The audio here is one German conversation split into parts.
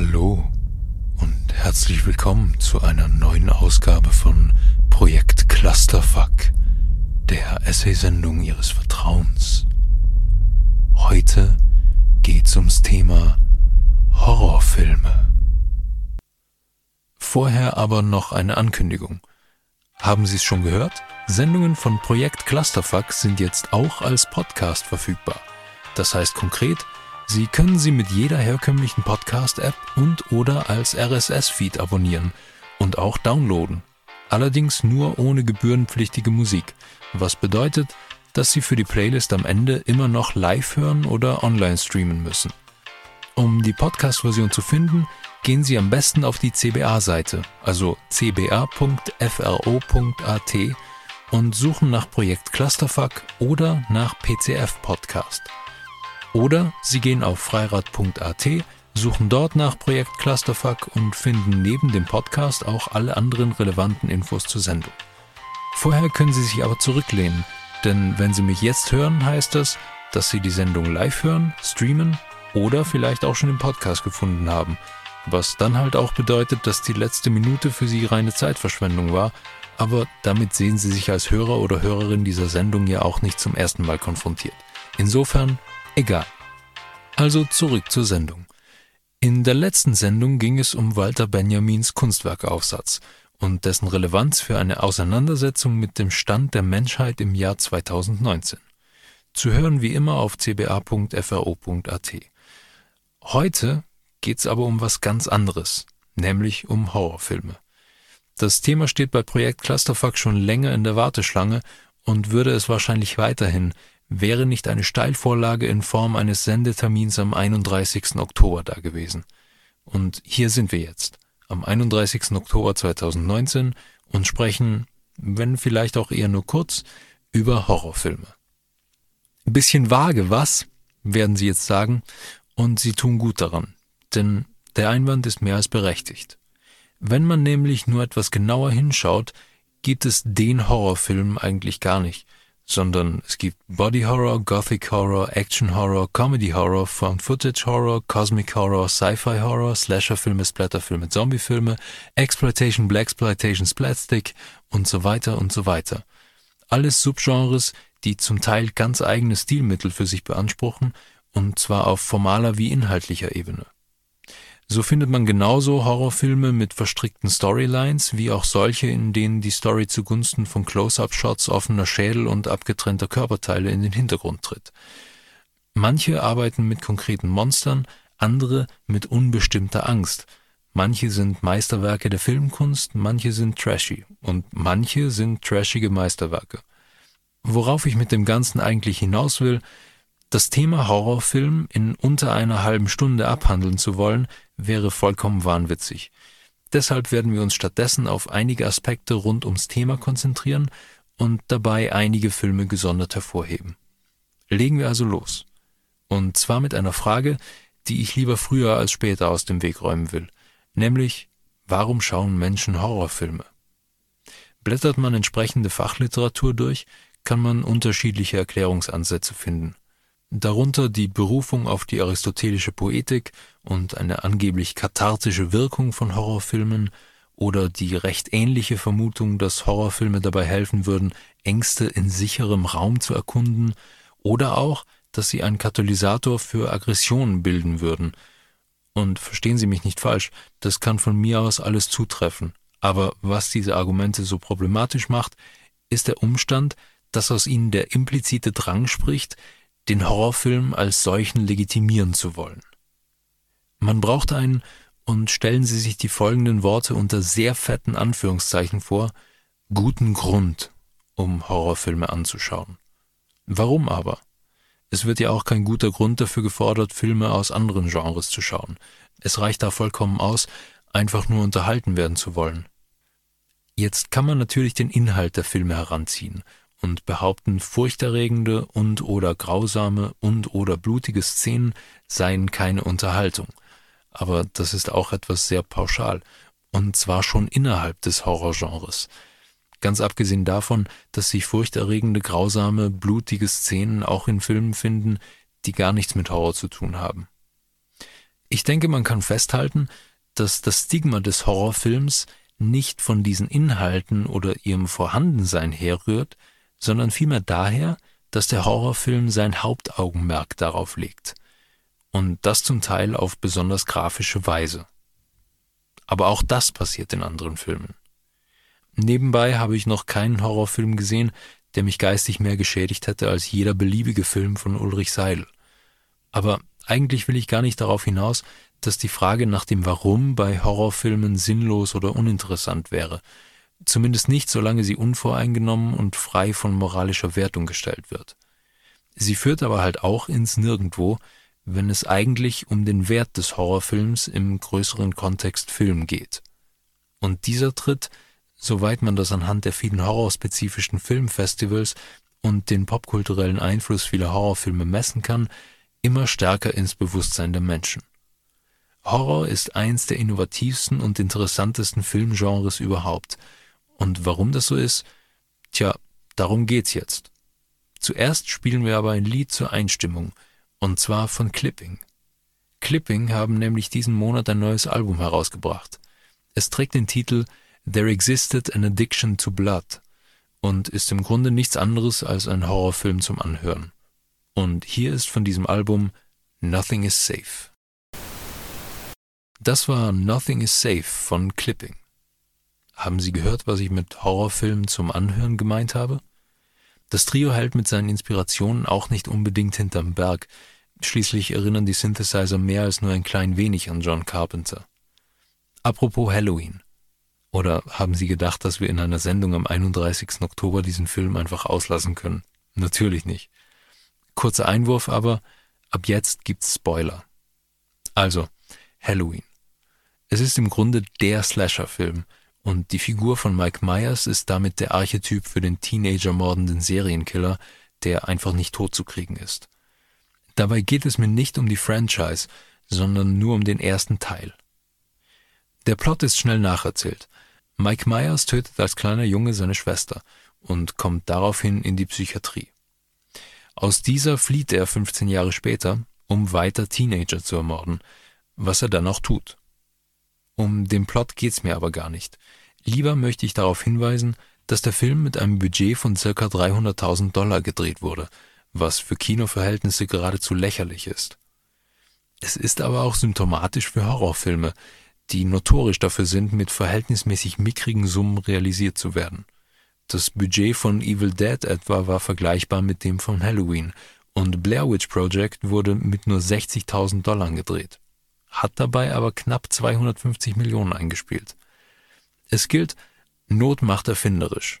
Hallo und herzlich willkommen zu einer neuen Ausgabe von Projekt Clusterfuck, der Essay-Sendung Ihres Vertrauens. Heute geht's ums Thema Horrorfilme. Vorher aber noch eine Ankündigung. Haben Sie es schon gehört? Sendungen von Projekt Clusterfuck sind jetzt auch als Podcast verfügbar. Das heißt konkret, Sie können sie mit jeder herkömmlichen Podcast-App und oder als RSS-Feed abonnieren und auch downloaden. Allerdings nur ohne gebührenpflichtige Musik, was bedeutet, dass Sie für die Playlist am Ende immer noch live hören oder online streamen müssen. Um die Podcast-Version zu finden, gehen Sie am besten auf die CBA-Seite, also cba.fro.at und suchen nach Projekt Clusterfuck oder nach PCF Podcast. Oder Sie gehen auf freirad.at, suchen dort nach Projekt Clusterfuck und finden neben dem Podcast auch alle anderen relevanten Infos zur Sendung. Vorher können Sie sich aber zurücklehnen, denn wenn Sie mich jetzt hören, heißt das, dass Sie die Sendung live hören, streamen oder vielleicht auch schon im Podcast gefunden haben, was dann halt auch bedeutet, dass die letzte Minute für Sie reine Zeitverschwendung war, aber damit sehen Sie sich als Hörer oder Hörerin dieser Sendung ja auch nicht zum ersten Mal konfrontiert. Insofern Egal. Also zurück zur Sendung. In der letzten Sendung ging es um Walter Benjamins Kunstwerkaufsatz und dessen Relevanz für eine Auseinandersetzung mit dem Stand der Menschheit im Jahr 2019. Zu hören wie immer auf cba.fro.at. Heute geht's aber um was ganz anderes, nämlich um Horrorfilme. Das Thema steht bei Projekt Clusterfuck schon länger in der Warteschlange und würde es wahrscheinlich weiterhin, wäre nicht eine Steilvorlage in Form eines Sendetermins am 31. Oktober da gewesen. Und hier sind wir jetzt, am 31. Oktober 2019 und sprechen, wenn vielleicht auch eher nur kurz, über Horrorfilme. Bisschen vage, was? werden Sie jetzt sagen, und Sie tun gut daran, denn der Einwand ist mehr als berechtigt. Wenn man nämlich nur etwas genauer hinschaut, gibt es den Horrorfilm eigentlich gar nicht, sondern es gibt Body Horror, Gothic Horror, Action Horror, Comedy Horror, Found Footage Horror, Cosmic Horror, Sci-Fi Horror, Slasher-Filme, Splatter-Filme, Zombie-Filme, Exploitation, Blaxploitation, Splatstick und so weiter und so weiter. Alles Subgenres, die zum Teil ganz eigene Stilmittel für sich beanspruchen und zwar auf formaler wie inhaltlicher Ebene. So findet man genauso Horrorfilme mit verstrickten Storylines, wie auch solche, in denen die Story zugunsten von Close-up-Shots offener Schädel und abgetrennter Körperteile in den Hintergrund tritt. Manche arbeiten mit konkreten Monstern, andere mit unbestimmter Angst. Manche sind Meisterwerke der Filmkunst, manche sind trashy und manche sind trashige Meisterwerke. Worauf ich mit dem Ganzen eigentlich hinaus will, das Thema Horrorfilm in unter einer halben Stunde abhandeln zu wollen, wäre vollkommen wahnwitzig. Deshalb werden wir uns stattdessen auf einige Aspekte rund ums Thema konzentrieren und dabei einige Filme gesondert hervorheben. Legen wir also los. Und zwar mit einer Frage, die ich lieber früher als später aus dem Weg räumen will, nämlich warum schauen Menschen Horrorfilme? Blättert man entsprechende Fachliteratur durch, kann man unterschiedliche Erklärungsansätze finden darunter die Berufung auf die aristotelische Poetik und eine angeblich kathartische Wirkung von Horrorfilmen oder die recht ähnliche Vermutung, dass Horrorfilme dabei helfen würden, Ängste in sicherem Raum zu erkunden, oder auch, dass sie einen Katalysator für Aggressionen bilden würden. Und verstehen Sie mich nicht falsch, das kann von mir aus alles zutreffen. Aber was diese Argumente so problematisch macht, ist der Umstand, dass aus ihnen der implizite Drang spricht, den Horrorfilm als solchen legitimieren zu wollen. Man braucht einen, und stellen Sie sich die folgenden Worte unter sehr fetten Anführungszeichen vor, guten Grund, um Horrorfilme anzuschauen. Warum aber? Es wird ja auch kein guter Grund dafür gefordert, Filme aus anderen Genres zu schauen. Es reicht da vollkommen aus, einfach nur unterhalten werden zu wollen. Jetzt kann man natürlich den Inhalt der Filme heranziehen und behaupten, furchterregende und oder grausame und oder blutige Szenen seien keine Unterhaltung. Aber das ist auch etwas sehr pauschal, und zwar schon innerhalb des Horrorgenres. Ganz abgesehen davon, dass sich furchterregende, grausame, blutige Szenen auch in Filmen finden, die gar nichts mit Horror zu tun haben. Ich denke, man kann festhalten, dass das Stigma des Horrorfilms nicht von diesen Inhalten oder ihrem Vorhandensein herrührt, sondern vielmehr daher, dass der Horrorfilm sein Hauptaugenmerk darauf legt. Und das zum Teil auf besonders grafische Weise. Aber auch das passiert in anderen Filmen. Nebenbei habe ich noch keinen Horrorfilm gesehen, der mich geistig mehr geschädigt hätte als jeder beliebige Film von Ulrich Seidel. Aber eigentlich will ich gar nicht darauf hinaus, dass die Frage nach dem Warum bei Horrorfilmen sinnlos oder uninteressant wäre, zumindest nicht, solange sie unvoreingenommen und frei von moralischer Wertung gestellt wird. Sie führt aber halt auch ins Nirgendwo, wenn es eigentlich um den Wert des Horrorfilms im größeren Kontext Film geht. Und dieser tritt, soweit man das anhand der vielen horrorspezifischen Filmfestivals und den popkulturellen Einfluss vieler Horrorfilme messen kann, immer stärker ins Bewusstsein der Menschen. Horror ist eins der innovativsten und interessantesten Filmgenres überhaupt. Und warum das so ist? Tja, darum geht's jetzt. Zuerst spielen wir aber ein Lied zur Einstimmung, und zwar von Clipping. Clipping haben nämlich diesen Monat ein neues Album herausgebracht. Es trägt den Titel There Existed an Addiction to Blood und ist im Grunde nichts anderes als ein Horrorfilm zum Anhören. Und hier ist von diesem Album Nothing is Safe. Das war Nothing is Safe von Clipping. Haben Sie gehört, was ich mit Horrorfilmen zum Anhören gemeint habe? Das Trio hält mit seinen Inspirationen auch nicht unbedingt hinterm Berg. Schließlich erinnern die Synthesizer mehr als nur ein klein wenig an John Carpenter. Apropos Halloween. Oder haben Sie gedacht, dass wir in einer Sendung am 31. Oktober diesen Film einfach auslassen können? Natürlich nicht. Kurzer Einwurf aber, ab jetzt gibt's Spoiler. Also, Halloween. Es ist im Grunde der Slasher-Film und die Figur von Mike Myers ist damit der Archetyp für den Teenager-mordenden Serienkiller, der einfach nicht tot zu kriegen ist. Dabei geht es mir nicht um die Franchise, sondern nur um den ersten Teil. Der Plot ist schnell nacherzählt. Mike Myers tötet als kleiner Junge seine Schwester und kommt daraufhin in die Psychiatrie. Aus dieser flieht er 15 Jahre später, um weiter Teenager zu ermorden, was er dann auch tut. Um den Plot geht's mir aber gar nicht. Lieber möchte ich darauf hinweisen, dass der Film mit einem Budget von circa 300.000 Dollar gedreht wurde, was für Kinoverhältnisse geradezu lächerlich ist. Es ist aber auch symptomatisch für Horrorfilme, die notorisch dafür sind, mit verhältnismäßig mickrigen Summen realisiert zu werden. Das Budget von Evil Dead etwa war vergleichbar mit dem von Halloween und Blair Witch Project wurde mit nur 60.000 Dollar gedreht, hat dabei aber knapp 250 Millionen eingespielt. Es gilt, Not macht erfinderisch.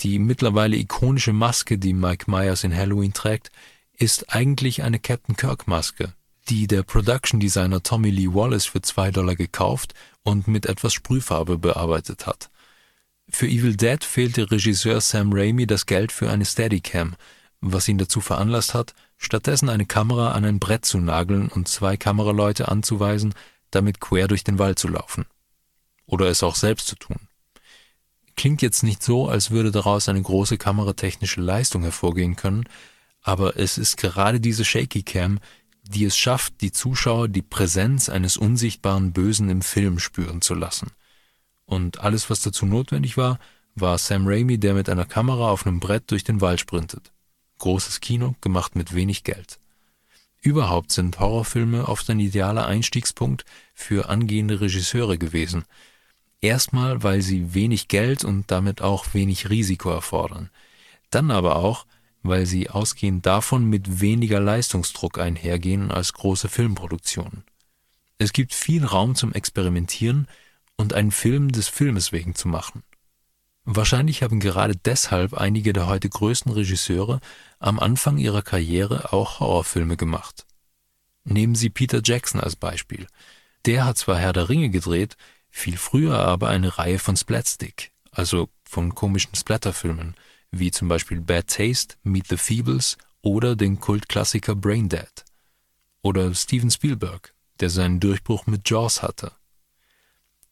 Die mittlerweile ikonische Maske, die Mike Myers in Halloween trägt, ist eigentlich eine Captain Kirk Maske, die der Production Designer Tommy Lee Wallace für zwei Dollar gekauft und mit etwas Sprühfarbe bearbeitet hat. Für Evil Dead fehlte Regisseur Sam Raimi das Geld für eine Steadicam, was ihn dazu veranlasst hat, stattdessen eine Kamera an ein Brett zu nageln und zwei Kameraleute anzuweisen, damit quer durch den Wald zu laufen. Oder es auch selbst zu tun. Klingt jetzt nicht so, als würde daraus eine große kameratechnische Leistung hervorgehen können, aber es ist gerade diese Shaky Cam, die es schafft, die Zuschauer die Präsenz eines unsichtbaren Bösen im Film spüren zu lassen. Und alles, was dazu notwendig war, war Sam Raimi, der mit einer Kamera auf einem Brett durch den Wald sprintet. Großes Kino, gemacht mit wenig Geld. Überhaupt sind Horrorfilme oft ein idealer Einstiegspunkt für angehende Regisseure gewesen. Erstmal, weil sie wenig Geld und damit auch wenig Risiko erfordern. Dann aber auch, weil sie ausgehend davon mit weniger Leistungsdruck einhergehen als große Filmproduktionen. Es gibt viel Raum zum Experimentieren und einen Film des Filmes wegen zu machen. Wahrscheinlich haben gerade deshalb einige der heute größten Regisseure am Anfang ihrer Karriere auch Horrorfilme gemacht. Nehmen Sie Peter Jackson als Beispiel. Der hat zwar Herr der Ringe gedreht, viel früher aber eine Reihe von Splatstick, also von komischen Splatterfilmen, wie zum Beispiel Bad Taste, Meet the Feebles oder den Kultklassiker Braindead. Oder Steven Spielberg, der seinen Durchbruch mit Jaws hatte.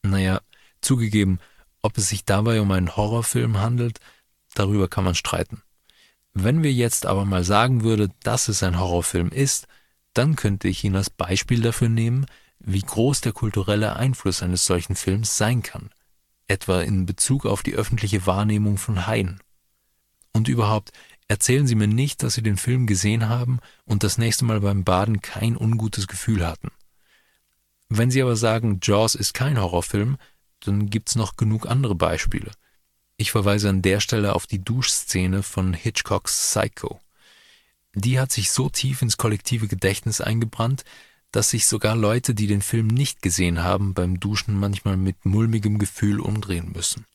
Naja, zugegeben, ob es sich dabei um einen Horrorfilm handelt, darüber kann man streiten. Wenn wir jetzt aber mal sagen würde, dass es ein Horrorfilm ist, dann könnte ich ihn als Beispiel dafür nehmen, wie groß der kulturelle Einfluss eines solchen Films sein kann, etwa in Bezug auf die öffentliche Wahrnehmung von Haien. Und überhaupt, erzählen Sie mir nicht, dass Sie den Film gesehen haben und das nächste Mal beim Baden kein ungutes Gefühl hatten. Wenn Sie aber sagen, Jaws ist kein Horrorfilm, dann gibt's noch genug andere Beispiele. Ich verweise an der Stelle auf die Duschszene von Hitchcocks Psycho. Die hat sich so tief ins kollektive Gedächtnis eingebrannt, dass sich sogar Leute, die den Film nicht gesehen haben, beim Duschen manchmal mit mulmigem Gefühl umdrehen müssen.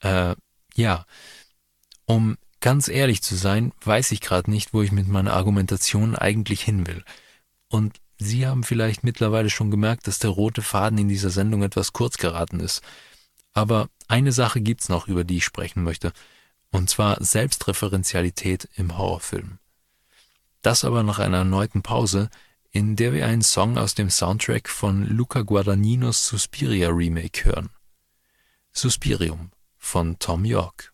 Äh, ja, um ganz ehrlich zu sein, weiß ich gerade nicht, wo ich mit meiner Argumentation eigentlich hin will. Und Sie haben vielleicht mittlerweile schon gemerkt, dass der rote Faden in dieser Sendung etwas kurz geraten ist. Aber eine Sache gibt's noch, über die ich sprechen möchte, und zwar Selbstreferenzialität im Horrorfilm. Das aber nach einer erneuten Pause, in der wir einen Song aus dem Soundtrack von Luca Guadagninos Suspiria Remake hören. Suspirium von Tom York.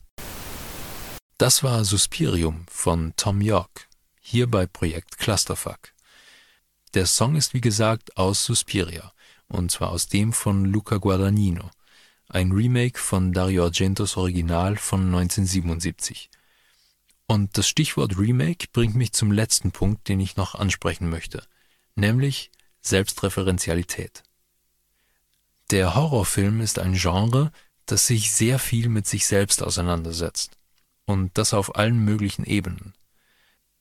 Das war Suspirium von Tom York, hier bei Projekt Clusterfuck. Der Song ist wie gesagt aus Suspiria, und zwar aus dem von Luca Guadagnino, ein Remake von Dario Argentos Original von 1977. Und das Stichwort Remake bringt mich zum letzten Punkt, den ich noch ansprechen möchte, nämlich Selbstreferenzialität. Der Horrorfilm ist ein Genre, das sich sehr viel mit sich selbst auseinandersetzt. Und das auf allen möglichen Ebenen.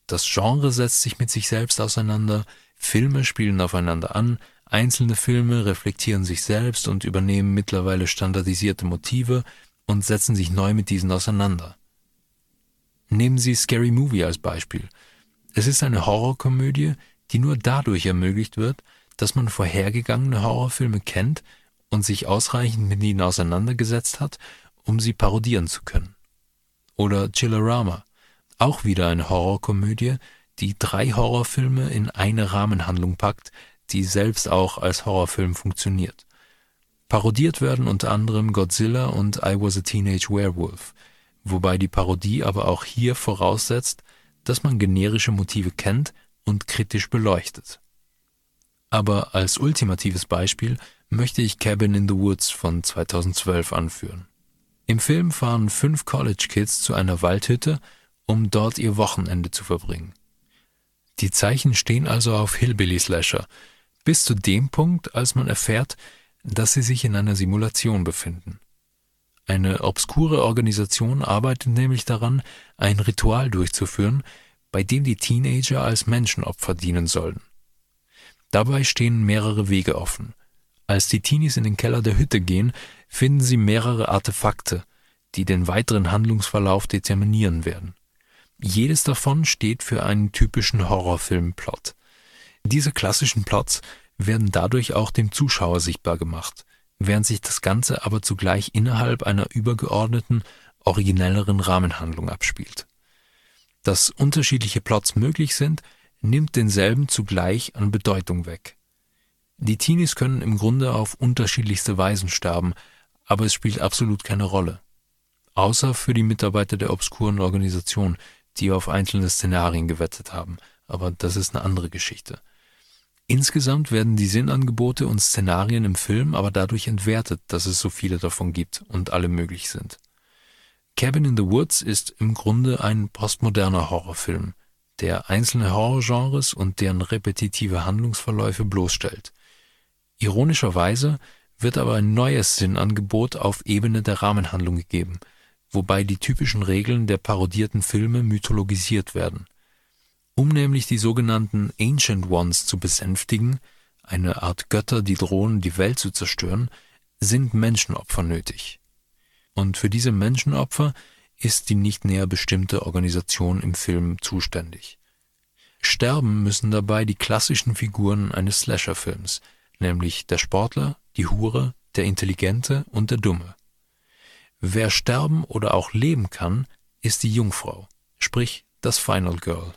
Das Genre setzt sich mit sich selbst auseinander, Filme spielen aufeinander an, einzelne Filme reflektieren sich selbst und übernehmen mittlerweile standardisierte Motive und setzen sich neu mit diesen auseinander. Nehmen Sie Scary Movie als Beispiel. Es ist eine Horrorkomödie, die nur dadurch ermöglicht wird, dass man vorhergegangene Horrorfilme kennt und sich ausreichend mit ihnen auseinandergesetzt hat, um sie parodieren zu können. Oder Chillerama, auch wieder eine Horrorkomödie, die drei Horrorfilme in eine Rahmenhandlung packt, die selbst auch als Horrorfilm funktioniert. Parodiert werden unter anderem Godzilla und I Was a Teenage Werewolf, wobei die Parodie aber auch hier voraussetzt, dass man generische Motive kennt und kritisch beleuchtet. Aber als ultimatives Beispiel möchte ich Cabin in the Woods von 2012 anführen. Im Film fahren fünf College Kids zu einer Waldhütte, um dort ihr Wochenende zu verbringen. Die Zeichen stehen also auf Hillbilly-Slasher, bis zu dem Punkt, als man erfährt, dass sie sich in einer Simulation befinden. Eine obskure Organisation arbeitet nämlich daran, ein Ritual durchzuführen, bei dem die Teenager als Menschenopfer dienen sollen. Dabei stehen mehrere Wege offen. Als die Teenies in den Keller der Hütte gehen, finden sie mehrere Artefakte, die den weiteren Handlungsverlauf determinieren werden. Jedes davon steht für einen typischen Horrorfilmplot. Diese klassischen Plots werden dadurch auch dem Zuschauer sichtbar gemacht, während sich das Ganze aber zugleich innerhalb einer übergeordneten, originelleren Rahmenhandlung abspielt. Dass unterschiedliche Plots möglich sind, nimmt denselben zugleich an Bedeutung weg. Die Teenies können im Grunde auf unterschiedlichste Weisen sterben, aber es spielt absolut keine Rolle. Außer für die Mitarbeiter der obskuren Organisation, die auf einzelne Szenarien gewettet haben, aber das ist eine andere Geschichte. Insgesamt werden die Sinnangebote und Szenarien im Film aber dadurch entwertet, dass es so viele davon gibt und alle möglich sind. Cabin in the Woods ist im Grunde ein postmoderner Horrorfilm, der einzelne Horrorgenres und deren repetitive Handlungsverläufe bloßstellt. Ironischerweise wird aber ein neues Sinnangebot auf Ebene der Rahmenhandlung gegeben – wobei die typischen Regeln der parodierten Filme mythologisiert werden. Um nämlich die sogenannten Ancient Ones zu besänftigen, eine Art Götter, die drohen, die Welt zu zerstören, sind Menschenopfer nötig. Und für diese Menschenopfer ist die nicht näher bestimmte Organisation im Film zuständig. Sterben müssen dabei die klassischen Figuren eines Slasher-Films, nämlich der Sportler, die Hure, der Intelligente und der Dumme. Wer sterben oder auch leben kann, ist die Jungfrau, sprich das Final Girl.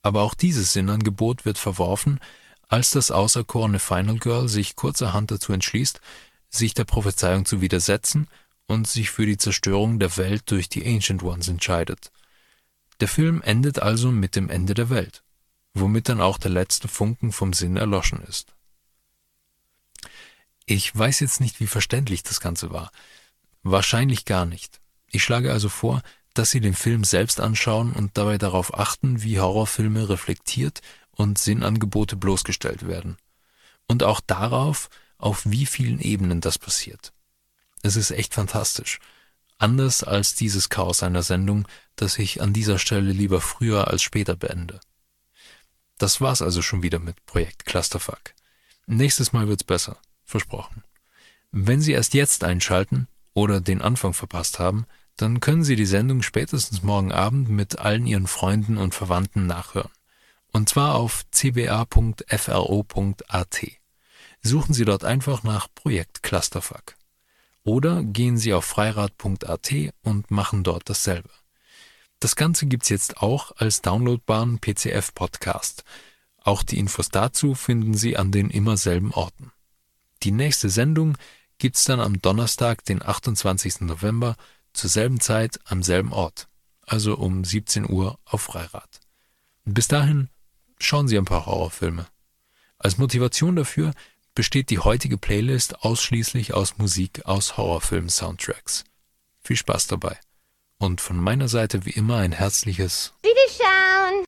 Aber auch dieses Sinnangebot wird verworfen, als das auserkorene Final Girl sich kurzerhand dazu entschließt, sich der Prophezeiung zu widersetzen und sich für die Zerstörung der Welt durch die Ancient Ones entscheidet. Der Film endet also mit dem Ende der Welt, womit dann auch der letzte Funken vom Sinn erloschen ist. Ich weiß jetzt nicht, wie verständlich das Ganze war. Wahrscheinlich gar nicht. Ich schlage also vor, dass Sie den Film selbst anschauen und dabei darauf achten, wie Horrorfilme reflektiert und Sinnangebote bloßgestellt werden. Und auch darauf, auf wie vielen Ebenen das passiert. Es ist echt fantastisch. Anders als dieses Chaos einer Sendung, das ich an dieser Stelle lieber früher als später beende. Das war's also schon wieder mit Projekt Clusterfuck. Nächstes Mal wird's besser. Versprochen. Wenn Sie erst jetzt einschalten oder den Anfang verpasst haben, dann können Sie die Sendung spätestens morgen Abend mit allen Ihren Freunden und Verwandten nachhören. Und zwar auf cba.fro.at. Suchen Sie dort einfach nach Projekt Clusterfuck. Oder gehen Sie auf freirad.at und machen dort dasselbe. Das Ganze gibt's jetzt auch als downloadbaren PCF-Podcast. Auch die Infos dazu finden Sie an den immer selben Orten. Die nächste Sendung gibt's dann am Donnerstag, den 28. November, zur selben Zeit am selben Ort, also um 17 Uhr auf Freirad. Bis dahin schauen Sie ein paar Horrorfilme. Als Motivation dafür besteht die heutige Playlist ausschließlich aus Musik aus Horrorfilm-Soundtracks. Viel Spaß dabei. Und von meiner Seite wie immer ein herzliches Wiederschauen!